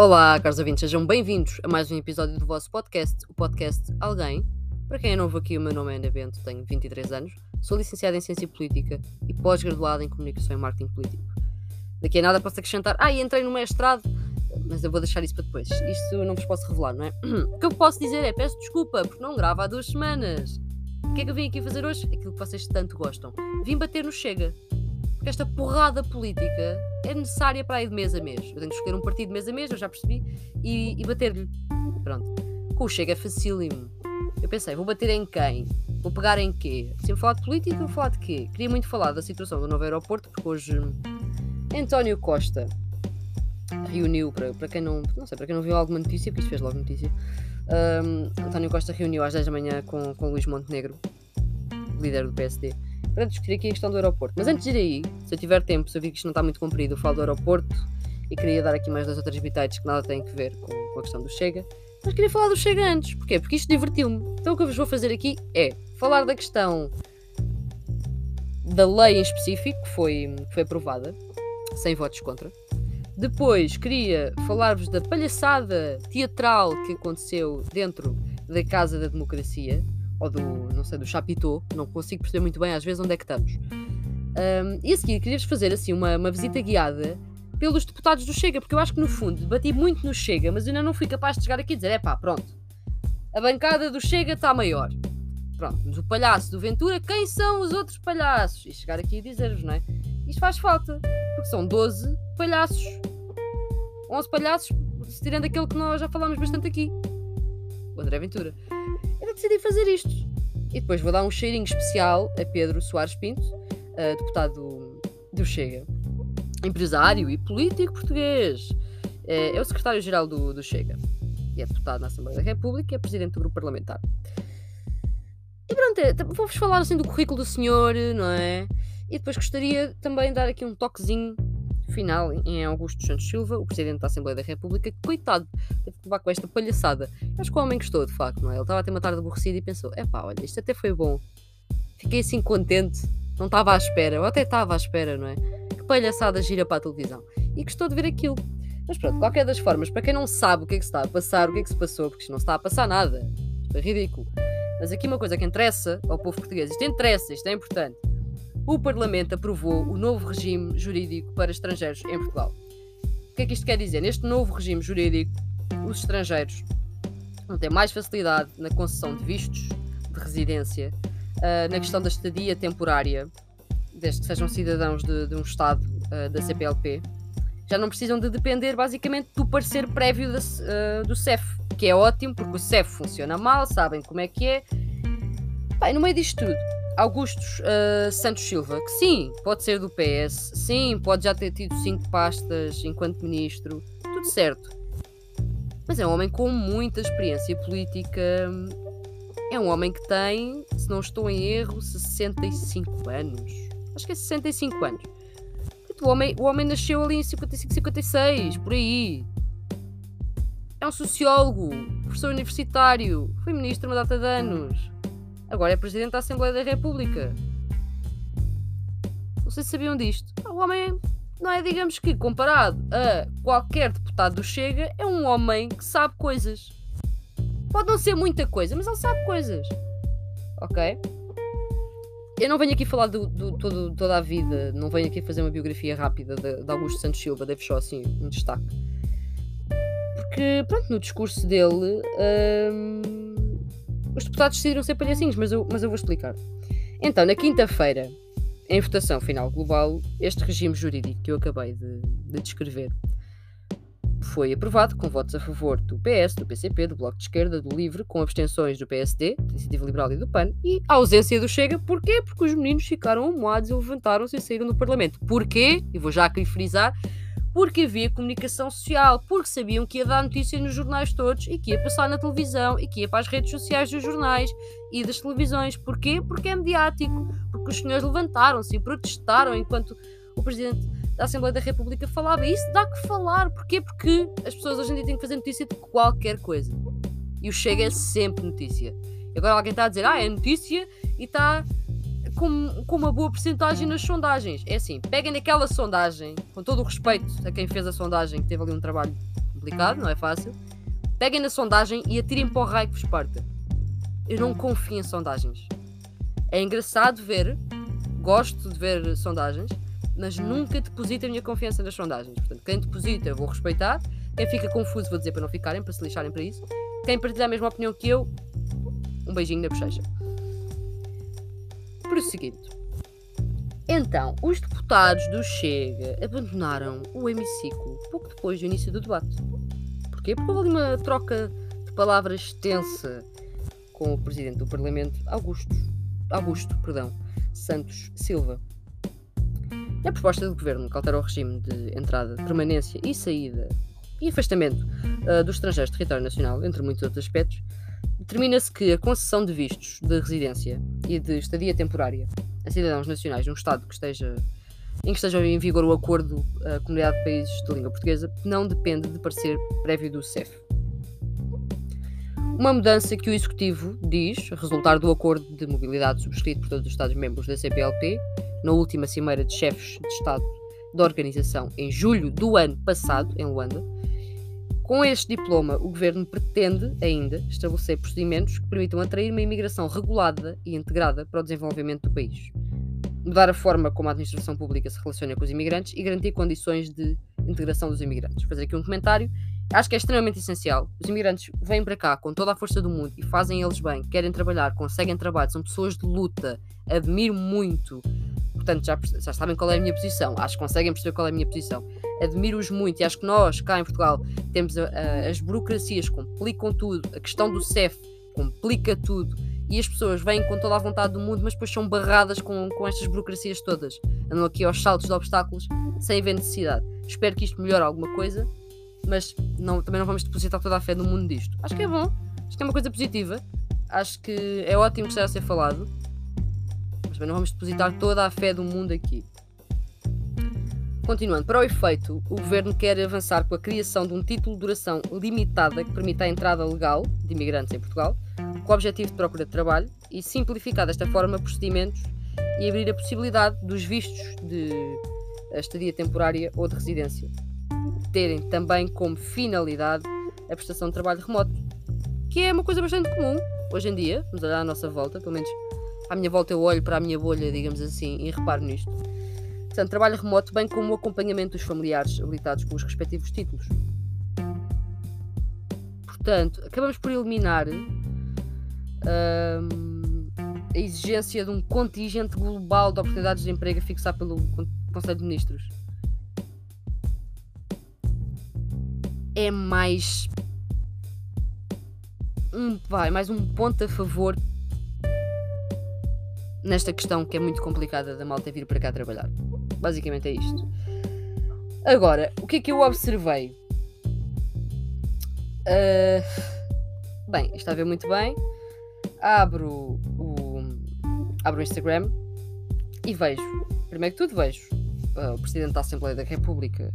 Olá, caros ouvintes, sejam bem-vindos a mais um episódio do vosso podcast, o podcast Alguém. Para quem é novo aqui, o meu nome é Ana Bento, tenho 23 anos, sou licenciada em Ciência Política e pós-graduada em Comunicação e Marketing Político. Daqui a nada posso acrescentar, ah, e entrei no mestrado, mas eu vou deixar isso para depois. Isto eu não vos posso revelar, não é? O que eu posso dizer é, peço desculpa, porque não gravo há duas semanas. O que é que eu vim aqui fazer hoje? Aquilo que vocês tanto gostam. Vim bater no Chega. Esta porrada política é necessária para ir de mês a mês. Eu tenho que escolher um partido de mês a mês, eu já percebi, e, e bater-lhe. Pronto. Com o Chega é facílimo. Eu pensei, vou bater em quem? Vou pegar em quê? Se eu falar de política, vou falar de quê? Queria muito falar da situação do novo aeroporto, porque hoje António Costa reuniu, para, para quem não, não sei, para quem não viu alguma notícia, porque isto fez logo notícia, um, António Costa reuniu às 10 da manhã com, com Luís Montenegro, líder do PSD, para discutir aqui a questão do aeroporto. Mas antes de ir aí, se eu tiver tempo, se eu vi que isto não está muito comprido, eu falo do aeroporto e queria dar aqui mais duas outras bitites que nada têm a ver com, com a questão do Chega. Mas queria falar do Chega antes. Porquê? Porque isto divertiu-me. Então o que eu vos vou fazer aqui é falar da questão da lei em específico, que foi, que foi aprovada, sem votos contra. Depois queria falar-vos da palhaçada teatral que aconteceu dentro da Casa da Democracia, ou do, não sei, do Chapitão, não consigo perceber muito bem às vezes onde é que estamos. Um, e a seguir queria-vos fazer assim uma, uma visita guiada pelos deputados do Chega, porque eu acho que no fundo debati muito no Chega, mas ainda não fui capaz de chegar aqui e dizer: é pá, pronto, a bancada do Chega está maior. Pronto, mas o palhaço do Ventura, quem são os outros palhaços? E chegar aqui e dizer-vos, não é? Isto faz falta, porque são 12 palhaços. 11 palhaços, tirando aquele que nós já falámos bastante aqui, o André Ventura. Decidi fazer isto. E depois vou dar um cheirinho especial a Pedro Soares Pinto, uh, deputado do Chega empresário e político português. É, é o secretário-geral do, do, Chega. E é deputado na Assembleia da República e é presidente do grupo parlamentar. E pronto, é, vou-vos falar assim do currículo do senhor, não é? E depois gostaria também de dar aqui um toquezinho final em Augusto Santos Silva, o presidente da Assembleia da República, que coitado, teve que levar com esta palhaçada. Acho que o homem gostou, de facto, não é? Ele estava a ter uma tarde aborrecida e pensou: é pá, olha, isto até foi bom. Fiquei assim contente, não estava à espera, ou até estava à espera, não é? palhaçada gira para a televisão. E gostou de ver aquilo. Mas pronto, qualquer das formas, para quem não sabe o que é que se está a passar, o que é que se passou, porque isto não está a passar nada. Isto é ridículo. Mas aqui uma coisa que interessa ao povo português, isto interessa, isto é importante. O Parlamento aprovou o novo regime jurídico para estrangeiros em Portugal. O que é que isto quer dizer? Neste novo regime jurídico, os estrangeiros vão ter mais facilidade na concessão de vistos de residência, uh, na questão da estadia temporária, desde que sejam cidadãos de, de um Estado uh, da CPLP, já não precisam de depender basicamente do parecer prévio da, uh, do CEF, que é ótimo porque o CEF funciona mal, sabem como é que é. Bem, no meio disto tudo, Augustos uh, Santos Silva, que sim, pode ser do PS, sim, pode já ter tido cinco pastas enquanto ministro, tudo certo. Mas é um homem com muita experiência política. É um homem que tem, se não estou em erro, 65 anos acho que é 65 anos. O homem, o homem nasceu ali em 55, 56, por aí. É um sociólogo, professor universitário, foi ministro uma data de anos. Agora é presidente da Assembleia da República. Não sei se sabiam disto. O homem não é, digamos que, comparado a qualquer deputado do Chega, é um homem que sabe coisas. Pode não ser muita coisa, mas ele sabe coisas. Ok? eu não venho aqui falar do, do, todo, toda a vida, não venho aqui fazer uma biografia rápida de, de Augusto Santos Silva, deixo só assim um destaque. Porque, pronto, no discurso dele, hum, os deputados decidiram ser palhacinhos, mas eu, mas eu vou explicar. Então, na quinta-feira, em votação final global, este regime jurídico que eu acabei de, de descrever foi aprovado com votos a favor do PS, do PCP, do Bloco de Esquerda, do LIVRE, com abstenções do PSD, da Iniciativa Liberal e do PAN, e a ausência do Chega. Porquê? Porque os meninos ficaram amoados e levantaram-se e saíram do Parlamento. Porquê? E vou já aqui frisar. Porque havia comunicação social, porque sabiam que ia dar notícia nos jornais todos e que ia passar na televisão e que ia para as redes sociais dos jornais e das televisões. Porquê? Porque é mediático. Porque os senhores levantaram-se e protestaram enquanto o presidente da Assembleia da República falava. E isso dá que falar. Porquê? Porque as pessoas hoje em dia têm que fazer notícia de qualquer coisa. E o Chega é sempre notícia. E agora alguém está a dizer, ah, é notícia e está com, com uma boa porcentagem nas sondagens. É assim, peguem naquela sondagem, com todo o respeito a quem fez a sondagem, que teve ali um trabalho complicado, não é fácil. Peguem na sondagem e atirem para o raio que vos parta. Eu não confio em sondagens. É engraçado ver, gosto de ver sondagens, mas nunca deposito a minha confiança nas sondagens. Portanto, quem deposita eu vou respeitar, quem fica confuso vou dizer para não ficarem, para se lixarem para isso. Quem partilha a mesma opinião que eu, um beijinho na bochecha. Prosseguindo. Então, os deputados do Chega abandonaram o hemiciclo pouco depois do início do debate. Porquê? Porque houve ali uma troca de palavras extensa com o presidente do Parlamento, Augusto, Augusto perdão, Santos Silva. A proposta do governo que altera o regime de entrada, permanência e saída e afastamento uh, dos estrangeiros de território nacional, entre muitos outros aspectos, determina-se que a concessão de vistos de residência e de estadia temporária a cidadãos nacionais num Estado que esteja, em que esteja em vigor o acordo a Comunidade de Países de Língua Portuguesa não depende de parecer prévio do CEF. Uma mudança que o Executivo diz resultar do acordo de mobilidade subscrito por todos os Estados-membros da CPLP na última cimeira de chefes de Estado da organização em julho do ano passado, em Luanda. Com este diploma, o governo pretende ainda estabelecer procedimentos que permitam atrair uma imigração regulada e integrada para o desenvolvimento do país, mudar a forma como a administração pública se relaciona com os imigrantes e garantir condições de integração dos imigrantes. Vou fazer aqui um comentário. Acho que é extremamente essencial. Os imigrantes vêm para cá com toda a força do mundo e fazem eles bem, querem trabalhar, conseguem trabalho, são pessoas de luta. Admiro muito portanto já, já sabem qual é a minha posição. Acho que conseguem perceber qual é a minha posição. Admiro-os muito e acho que nós, cá em Portugal, temos a, a, as burocracias, complicam tudo, a questão do CEF complica tudo e as pessoas vêm com toda a vontade do mundo, mas depois são barradas com, com estas burocracias todas. Andam aqui aos saltos de obstáculos sem haver necessidade. Espero que isto melhore alguma coisa, mas não, também não vamos depositar toda a fé no mundo disto. Acho que é bom, acho que é uma coisa positiva, acho que é ótimo que esteja a ser falado mas não vamos depositar toda a fé do mundo aqui. Continuando, para o efeito, o governo quer avançar com a criação de um título de duração limitada que permita a entrada legal de imigrantes em Portugal, com o objetivo de procura de trabalho e simplificar desta forma procedimentos e abrir a possibilidade dos vistos de estadia temporária ou de residência terem também como finalidade a prestação de trabalho remoto, que é uma coisa bastante comum hoje em dia, nos dá à nossa volta, pelo menos à minha volta eu olho para a minha bolha, digamos assim, e reparo nisto. Portanto, trabalho remoto, bem como o acompanhamento dos familiares habilitados com os respectivos títulos. Portanto, acabamos por eliminar hum, a exigência de um contingente global de oportunidades de emprego a fixar pelo Conselho de Ministros. É mais um, vai, mais um ponto a favor nesta questão que é muito complicada da malta vir para cá trabalhar. Basicamente é isto. Agora, o que é que eu observei? Uh, bem, está a ver muito bem. Abro o, abro o Instagram e vejo, primeiro que tudo, vejo uh, o Presidente da Assembleia da República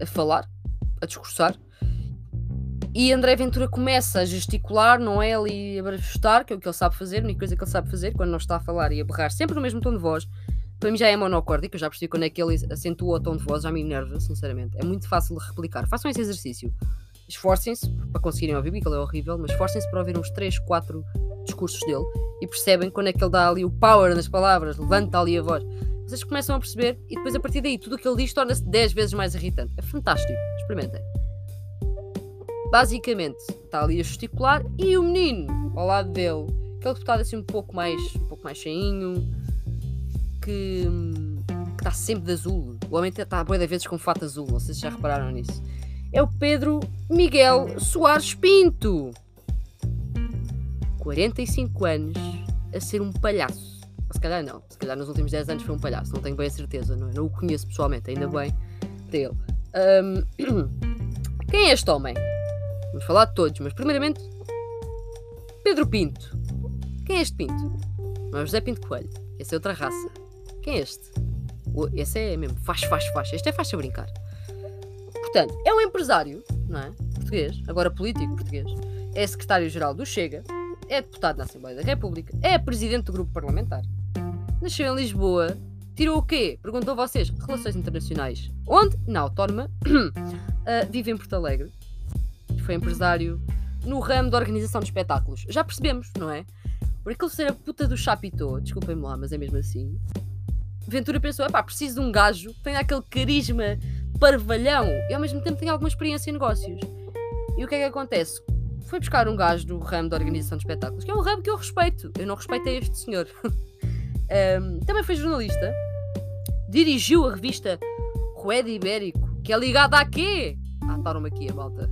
a falar, a discursar, e André Ventura começa a gesticular, não é? Ali a barafustar, que é o que ele sabe fazer, a única coisa que ele sabe fazer quando não está a falar e a berrar sempre no mesmo tom de voz. Para mim já é monocórdico, eu já percebi quando é que ele acentua o tom de voz, já me enerva, sinceramente. É muito fácil de replicar. Façam esse exercício. Esforcem-se para conseguirem ouvir, porque ele é horrível, mas esforcem-se para ouvir uns 3, 4 discursos dele e percebem quando é que ele dá ali o power nas palavras, levanta ali a voz. Vocês começam a perceber e depois a partir daí tudo o que ele diz torna-se 10 vezes mais irritante. É fantástico. Experimentem. Basicamente, está ali a gesticular e o menino ao lado dele, aquele deputado assim um pouco mais, um pouco mais cheinho, que, está sempre de azul. O homem está a boia de vezes com fato azul, não sei se já repararam nisso. É o Pedro Miguel Soares Pinto. 45 anos a ser um palhaço. Se calhar não, se calhar nos últimos 10 anos foi um palhaço, não tenho bem a certeza, não, é? não o conheço pessoalmente, ainda bem para ele. Um, quem é este homem? Vamos falar de todos, mas primeiramente Pedro Pinto. Quem é este Pinto? Não é José Pinto Coelho. Esse é outra raça. Quem é este? Esse é mesmo faz, faz, faz. Este é faz a brincar. Portanto, é um empresário, não é? Português, agora político português. É secretário-geral do Chega, é deputado na Assembleia da República, é presidente do grupo parlamentar. Nasceu em Lisboa, tirou o quê? Perguntou a vocês. Relações internacionais. Onde? Na Autónoma uh, vive em Porto Alegre. Foi empresário no ramo da organização de espetáculos. Já percebemos, não é? Por aquele ser a puta do chapitô, desculpem-me lá, mas é mesmo assim. Ventura pensou: pá, preciso de um gajo que tenha aquele carisma parvalhão e ao mesmo tempo tenha alguma experiência em negócios. E o que é que acontece? Foi buscar um gajo do ramo da organização de espetáculos, que é um ramo que eu respeito. Eu não respeitei este senhor. um, também foi jornalista, dirigiu a revista Rueda Ibérico, que é ligada a quê? Ah, aqui a malta.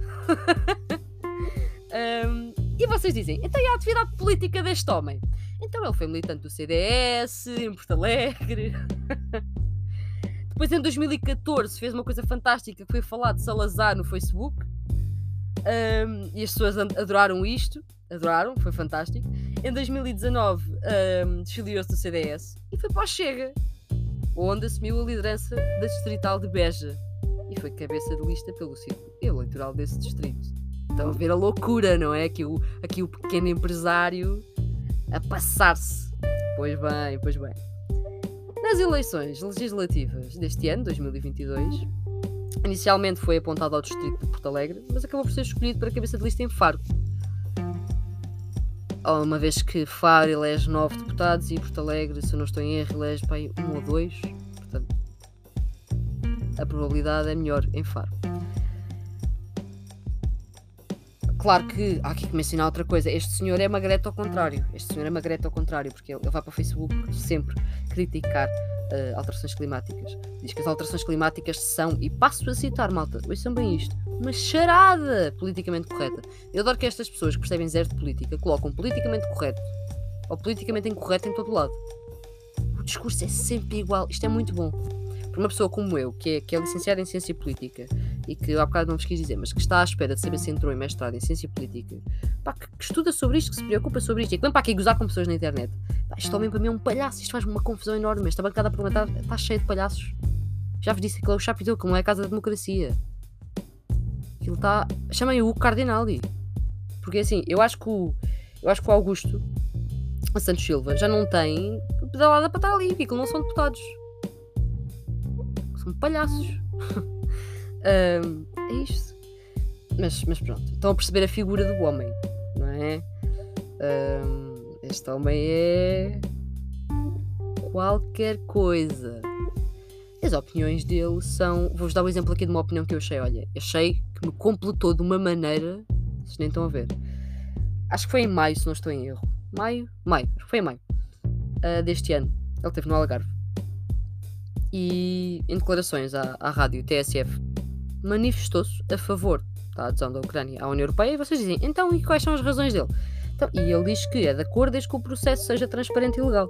um, e vocês dizem, então e a atividade política deste homem? Então ele foi militante do CDS, em Porto Alegre. Depois em 2014 fez uma coisa fantástica que foi falar de Salazar no Facebook. Um, e as pessoas adoraram isto. Adoraram, foi fantástico. Em 2019 um, desfiliou-se do CDS e foi para o Chega, onde assumiu a liderança da distrital de Beja e foi cabeça de lista pelo círculo eleitoral desse distrito. Estão a ver a loucura, não é? Aqui o, aqui o pequeno empresário a passar-se. Pois bem, pois bem. Nas eleições legislativas deste ano, 2022, inicialmente foi apontado ao distrito de Porto Alegre, mas acabou por ser escolhido para cabeça de lista em Faro. Uma vez que Faro elege nove deputados e Porto Alegre, se eu não estou em erro, elege para um ou dois. Portanto, a probabilidade é melhor em Faro. Claro que há aqui que mencionar outra coisa. Este senhor é magreta ao contrário. Este senhor é magreta ao contrário, porque ele, ele vai para o Facebook sempre criticar uh, alterações climáticas. Diz que as alterações climáticas são, e passo a citar, malta, ouçam bem isto, uma charada politicamente correta. Eu adoro que estas pessoas que percebem zero de política colocam politicamente correto ou politicamente incorreto em todo lado. O discurso é sempre igual. Isto é muito bom para uma pessoa como eu, que é, que é licenciada em Ciência Política e que há bocado não vos quis dizer, mas que está à espera de saber se entrou em mestrado em Ciência Política, pá, que, que, estuda sobre isto, que se preocupa sobre isto e que vem para aqui gozar com pessoas na internet. Pá, isto também para mim é um palhaço, isto faz-me uma confusão enorme. Esta bancada parlamentar está cheia de palhaços. Já vos disse que é o Chapitão, como é a Casa da Democracia. Aquilo está. Chamem o Cardinali. Porque assim, eu acho que o, eu acho que o Augusto Santos Silva já não tem pedalada para estar ali, porque não são deputados são palhaços. um, é isto. Mas, mas pronto, estão a perceber a figura do homem, não é? Um, este homem é qualquer coisa. As opiniões dele são. Vou-vos dar um exemplo aqui de uma opinião que eu achei. Olha, achei que me completou de uma maneira. Vocês nem estão a ver. Acho que foi em maio, se não estou em erro. Maio? Maio, acho que foi em maio. Uh, deste ano. Ele esteve no Algarve e, em declarações à, à rádio TSF, manifestou-se a favor da adesão da Ucrânia à União Europeia. E vocês dizem, então, e quais são as razões dele? Então, e ele diz que é de acordo desde que o processo seja transparente e legal.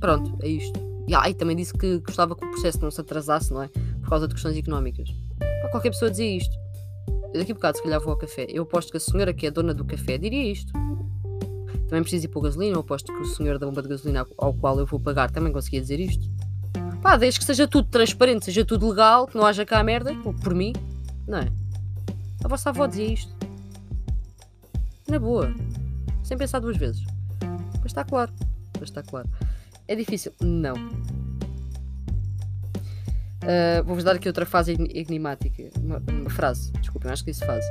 Pronto, é isto. E, ah, e também disse que gostava que o processo não se atrasasse, não é? Por causa de questões económicas. Para qualquer pessoa dizia isto. Eu daqui a bocado, se calhar, vou ao café. Eu aposto que a senhora que é dona do café diria isto também preciso ir por gasolina. Eu aposto que o senhor da bomba de gasolina ao qual eu vou pagar também conseguia dizer isto. Pá, desde que seja tudo transparente, seja tudo legal, que não haja cá merda, por mim, não é? A vossa avó dizia isto. Na boa. Sem pensar duas vezes. Mas está claro. Mas está claro. É difícil? Não. Uh, Vou-vos dar aqui outra fase enigmática. Uma, uma frase. Desculpem, acho que isso faz.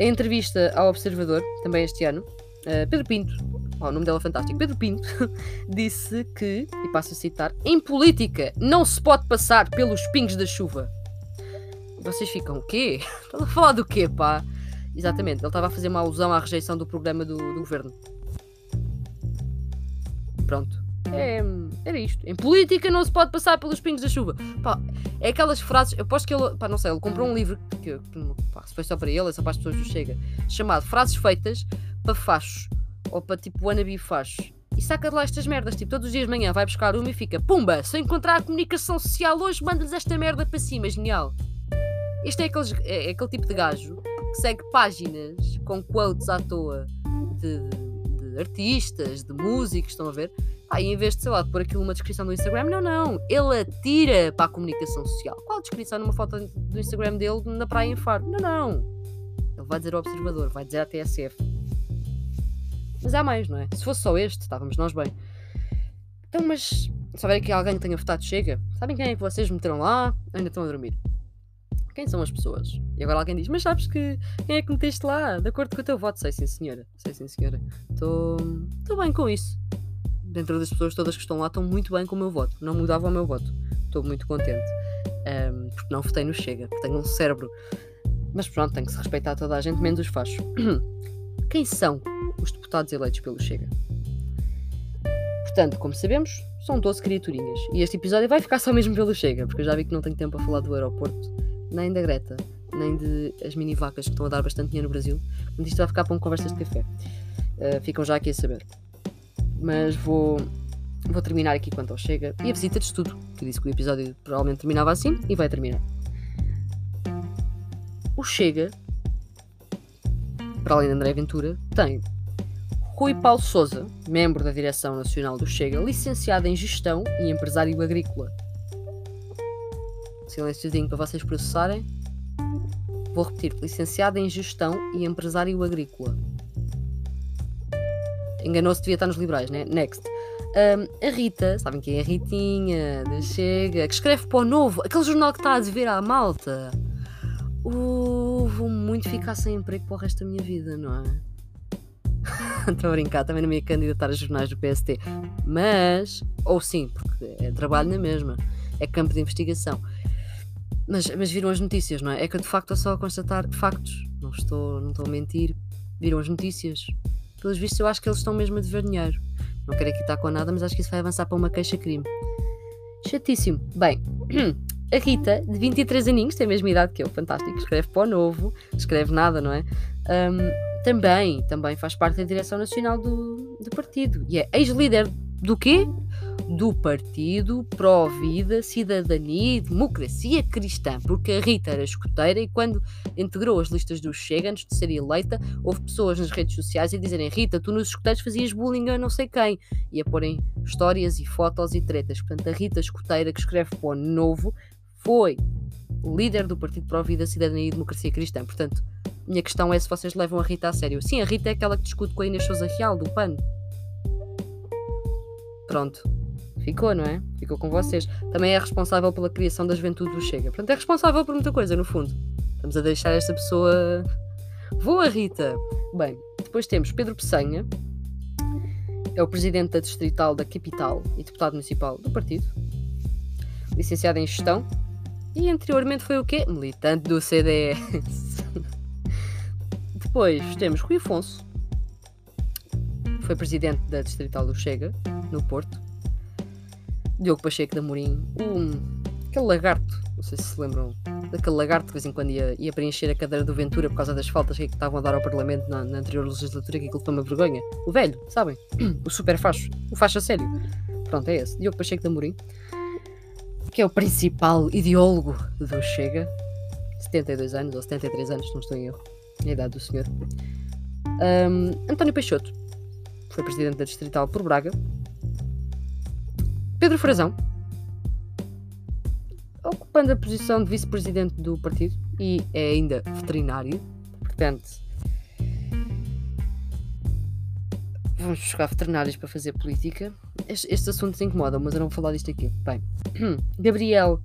Em entrevista ao Observador, também este ano, Uh, Pedro Pinto, oh, o nome dela é fantástico, Pedro Pinto, disse que, e passo a citar, em política não se pode passar pelos pingos da chuva. Vocês ficam, o quê? Estás a falar do quê, pá? Exatamente, ele estava a fazer uma alusão à rejeição do programa do, do governo. Pronto. É, era isto. Em política não se pode passar pelos pingos da chuva. Pá, é aquelas frases. Eu aposto que ele. Pá, não sei, ele comprou um livro que, que pá, se foi só para ele, é só para as pessoas do Chega. Chamado Frases Feitas para fachos ou para tipo wannabe fachos e saca de lá estas merdas. Tipo, todos os dias de manhã vai buscar uma e fica pumba, se eu encontrar a comunicação social hoje, manda-lhes esta merda para cima. Genial. Este é, aqueles, é, é, aquele tipo de gajo que segue páginas com quotes à toa de, de, de artistas, de músicos, estão a ver? Ah, e em vez de, sei lá, de pôr aquilo numa descrição do Instagram, não, não. Ele atira para a comunicação social. Qual descrição numa foto do Instagram dele na praia em Faro? Não, não. Ele vai dizer ao observador, vai dizer à TSF mas há mais, não é? Se fosse só este, estávamos nós bem. Então, mas se aqui alguém que tenha votado chega, sabem quem é que vocês meteram lá? Ainda estão a dormir. quem são as pessoas? E agora alguém diz, mas sabes que quem é que meteste lá? De acordo com o teu voto? Sei sim, senhora. Sei sim, senhora. Estou bem com isso. Dentro das pessoas todas que estão lá, estão muito bem com o meu voto. Não mudava o meu voto. Estou muito contente. Um, porque não votei no Chega. Tenho um cérebro. Mas pronto, tem que se respeitar toda a gente, menos os fachos. quem são os deputados eleitos pelo Chega? Portanto, como sabemos, são 12 criaturinhas. E este episódio vai ficar só mesmo pelo Chega, porque eu já vi que não tenho tempo a falar do aeroporto, nem da Greta, nem de as mini vacas que estão a dar bastante dinheiro no Brasil. Mas isto vai ficar para um conversas de café. Uh, ficam já aqui a saber. Mas vou, vou terminar aqui quanto ao Chega e a visita de estudo, que disse que o episódio provavelmente terminava assim e vai terminar. O Chega, para além de André Ventura, tem Rui Paulo Souza, membro da Direção Nacional do Chega, licenciado em Gestão e Empresário Agrícola. Silênciozinho para vocês processarem. Vou repetir: licenciado em Gestão e Empresário Agrícola. Enganou-se, devia estar nos liberais, né? Next. Um, a Rita, sabem quem é a Ritinha, da Chega, que escreve para o Novo, aquele jornal que está a dever à malta. Vou muito ficar sem emprego para o resto da minha vida, não é? Estou a brincar, também não me ia candidatar a jornais do PST. Mas, ou sim, porque é trabalho na mesma, é campo de investigação. Mas, mas viram as notícias, não é? É que eu de facto estou só a constatar factos, não estou, não estou a mentir. Viram as notícias. Pelos vistos, eu acho que eles estão mesmo a dever dinheiro. Não quero aqui estar com nada, mas acho que isso vai avançar para uma queixa-crime. Chatíssimo. Bem, a Rita, de 23 aninhos, tem a mesma idade que eu, fantástico, escreve para o novo, escreve nada, não é? Um, também, também faz parte da direção nacional do, do partido. E é ex-líder do quê? Do Partido Pró-Vida, Cidadania e Democracia Cristã, porque a Rita era escoteira e quando integrou as listas do Chega, antes de ser eleita, houve pessoas nas redes sociais a dizerem Rita, tu nos escoteiros fazias bullying a não sei quem, e a porem histórias e fotos e tretas. Portanto, a Rita escoteira que escreve para o Novo foi líder do Partido Pró-Vida, Cidadania e Democracia Cristã. Portanto, minha questão é se vocês levam a Rita a sério. Sim, a Rita é aquela que discute com a Inês Souza Real, do PAN. Pronto. Ficou, não é? Ficou com vocês. Também é responsável pela criação da juventude do Chega. Portanto, é responsável por muita coisa, no fundo. Estamos a deixar esta pessoa. Voa, Rita! Bem, depois temos Pedro Peçanha, é o presidente da Distrital da Capital e deputado municipal do partido, licenciado em Gestão, e anteriormente foi o quê? Militante do CDS. Depois temos Rui Afonso, foi presidente da Distrital do Chega, no Porto. Diogo Pacheco da Morim, um, aquele lagarto, não sei se se lembram, daquele lagarto de vez em quando ia, ia preencher a cadeira do Ventura por causa das faltas que estavam a dar ao Parlamento na, na anterior legislatura, que aquilo foi uma vergonha. O velho, sabem? O super facho, o facho a sério. Pronto, é esse, Diogo Pacheco da Morim, que é o principal ideólogo do Chega, 72 anos ou 73 anos, não estou em erro a idade do senhor. Um, António Peixoto foi presidente da Distrital por Braga. Pedro Frazão, ocupando a posição de vice-presidente do partido e é ainda veterinário, portanto. Vamos buscar veterinários para fazer política. Estes, estes assuntos incomodam, mas eu não vou falar disto aqui. Bem, Gabriel,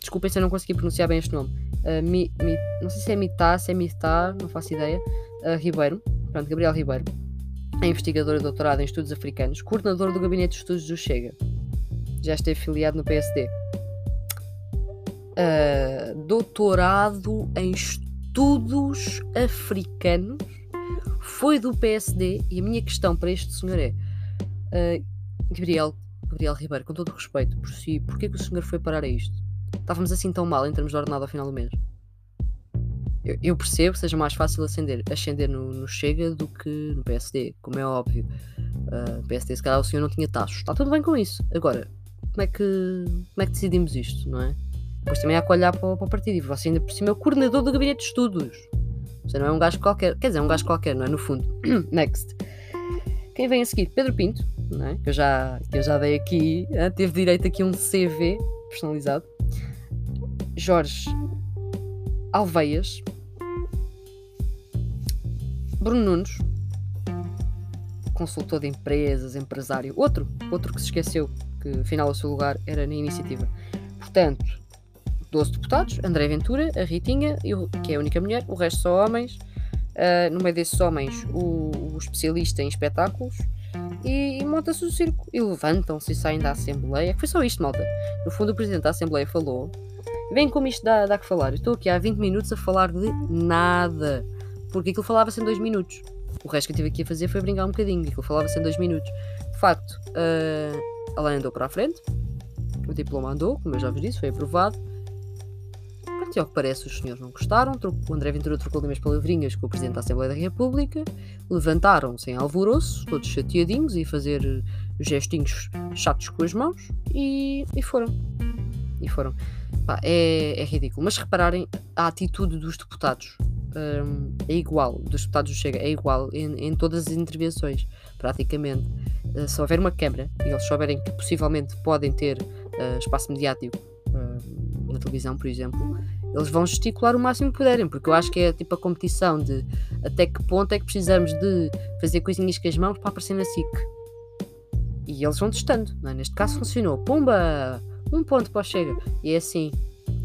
desculpem se eu não consegui pronunciar bem este nome uh, mi, mi, não sei se é Mitá, se é Mitá, não faço ideia, uh, Ribeiro, pronto, Gabriel Ribeiro, é investigador e doutorado em estudos africanos, coordenador do gabinete de estudos do Chega, já esteve afiliado no PSD. Uh, ah, doutorado em estudos africanos, foi do PSD e a minha questão para este senhor é uh, Gabriel, Gabriel Ribeiro, com todo o respeito por si, porquê que o senhor foi parar a isto? estávamos assim tão mal em termos de ordenado ao final do mês. Eu, eu percebo que seja mais fácil ascender, ascender no, no, Chega do que no PSD, como é óbvio. Uh, PSD, se calhar o senhor não tinha taxos. Está tudo bem com isso. Agora, como é que, como é que decidimos isto, não é? Depois também há que olhar para, para o partido. E você ainda por cima é o coordenador do gabinete de estudos. Você não é um gajo qualquer. Quer dizer, é um gajo qualquer, não é? No fundo. Next. Quem vem a seguir? Pedro Pinto, não é? que, eu já, que eu já dei aqui. Teve direito aqui um CV personalizado. Jorge Alveias, Bruno Nunes, consultor de empresas, empresário, outro, outro que se esqueceu que afinal o seu lugar era na iniciativa. Portanto, 12 deputados, André Ventura, a Ritinha, que é a única mulher, o resto são homens. Uh, no meio desses homens, o, o especialista em espetáculos. E, e monta-se o circo. E levantam-se e saem da Assembleia. Foi só isto, malta. No fundo, o Presidente da Assembleia falou. Bem como isto dá, dá que falar. Eu estou aqui há 20 minutos a falar de nada. Porque aquilo falava-se em 2 minutos. O resto que eu tive aqui a fazer foi brincar um bocadinho. Aquilo falava-se em 2 minutos. De facto, uh, ela andou para a frente. O diploma andou, como eu já vos disse, foi aprovado. E ao que parece, os senhores não gostaram. O André Ventura trocou limas palavrinhas com o Presidente da Assembleia da República. Levantaram-se em alvoroço, todos chateadinhos e a fazer eh, gestinhos chatos com as mãos. E, e foram. E foram. Pá, é, é, ridículo. Mas repararem, a atitude dos deputados um, é igual. Dos deputados do Chega é igual em, em todas as intervenções, praticamente. Uh, se houver uma câmara e eles souberem que possivelmente podem ter uh, espaço mediático uh, na televisão, por exemplo, eles vão gesticular o máximo que puderem, porque eu acho que é tipo a competição de até que ponto é que precisamos de fazer coisinhas com as mãos para aparecer na SIC. E eles vão testando, é? Neste caso funcionou. Pumba! Um ponto para o Chega. E é assim.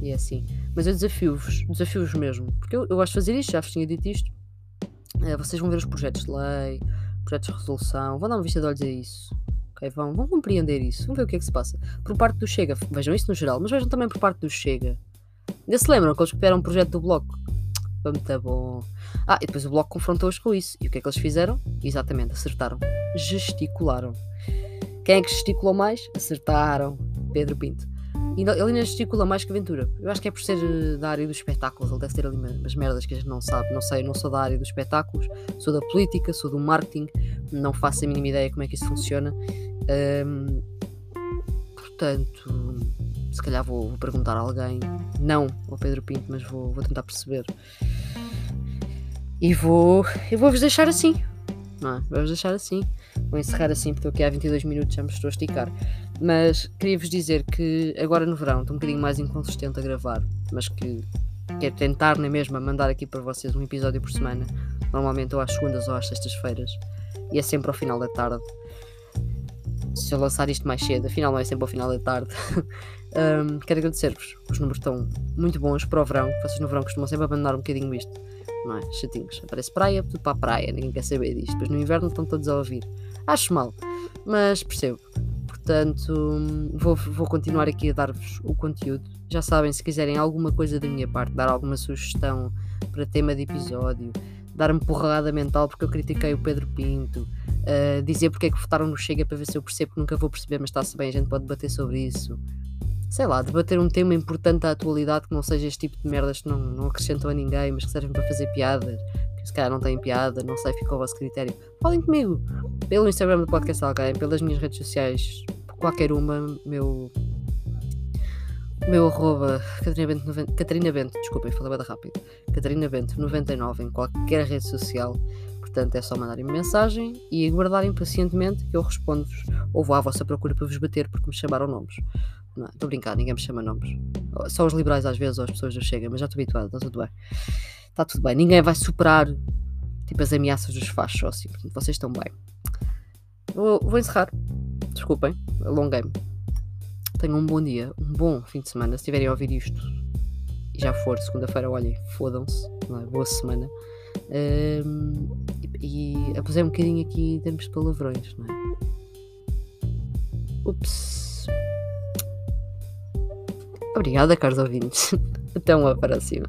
E é assim. Mas eu desafio-vos, desafio-vos mesmo, porque eu, eu, gosto de fazer isto, já vos tinha dito isto. É, vocês vão ver os projetos de lei, projetos de resolução, vão dar uma vista de olhos a isso. Okay? Vão, vão compreender isso, vão ver o que é que se passa. Por parte do Chega, vejam isso no geral, mas vejam também por parte do Chega. Ainda se lembram que eles copiaram um projeto do Bloco? Foi muito bom. Ah, e depois o Bloco confrontou-os com isso. E o que é que eles fizeram? Exatamente, acertaram. Gesticularam. Quem é que gesticulou mais? Acertaram. Pedro Pinto. E ele ainda gesticula mais que Aventura. Eu acho que é por ser eh, da área dos espetáculos. Ele deve ter ali umas merdas que a gente não sabe. Não sei, não sou da área dos espetáculos. Sou da política, sou do marketing. Não faço a mínima ideia como é que isso funciona. Um, portanto, se calhar vou, vou, perguntar a alguém, não ao Pedro Pinto, mas vou, vou tentar perceber. E vou. Eu vou-vos deixar assim. Não é? Vou-vos deixar assim. Vou encerrar assim porque estou aqui há 22 minutos, já me estou a esticar. Mas queria-vos dizer que agora no verão estou um bocadinho mais inconsistente a gravar, mas que quero tentar na mesma mandar aqui para vocês um episódio por semana. Normalmente ou às segundas ou às sextas-feiras. E é sempre ao final da tarde se eu lançar isto mais cedo, afinal não é sempre ao final da tarde. um, quero agradecer-vos. Os números estão muito bons para o verão. Vocês no verão costumam sempre abandonar um bocadinho isto. Não é? Chatinhos. Aparece praia, tudo para a praia, ninguém quer saber disto. Depois no inverno estão todos a ouvir. Acho mal, mas percebo. Portanto, vou, vou continuar aqui a dar-vos o conteúdo. Já sabem, se quiserem alguma coisa da minha parte, dar alguma sugestão para tema de episódio, dar-me porrada mental porque eu critiquei o Pedro Pinto, dizer porque é que votaram no Chega para ver se eu percebo nunca vou perceber, mas está-se bem, a gente pode debater sobre isso. Sei lá, debater um tema importante da atualidade que não seja este tipo de merdas que não, não acrescentam a ninguém, mas que servem para fazer piadas, que se calhar não têm piada, não sei, fica ao vosso critério. Falem comigo, pelo Instagram do Podcast Alguém, pelas minhas redes sociais, qualquer uma, meu meu arroba Catarina Bento, 90, Catarina Bento desculpem, falei bem rápido. Catarina Bento 99 em qualquer rede social. Portanto, é só mandarem -me mensagem e aguardarem pacientemente que eu respondo-vos ou vou à vossa procura para vos bater porque me chamaram nomes. Não, estou a brincar, ninguém me chama nomes. Só os liberais às vezes ou as pessoas do Chega, mas já estou habituado, está tudo bem. Está tudo bem, ninguém vai superar tipo as ameaças dos fachos, assim, portanto, vocês estão bem. Vou, vou encerrar. Desculpem, alonguei-me. Tenham um bom dia, um bom fim de semana. Se estiverem a ouvir isto e já for segunda-feira, olhem, fodam-se. É? Boa semana. Um, e, abusei um bocadinho aqui em termos de palavrões, não é? Ups. Obrigada, caros ouvintes. Até uma próxima.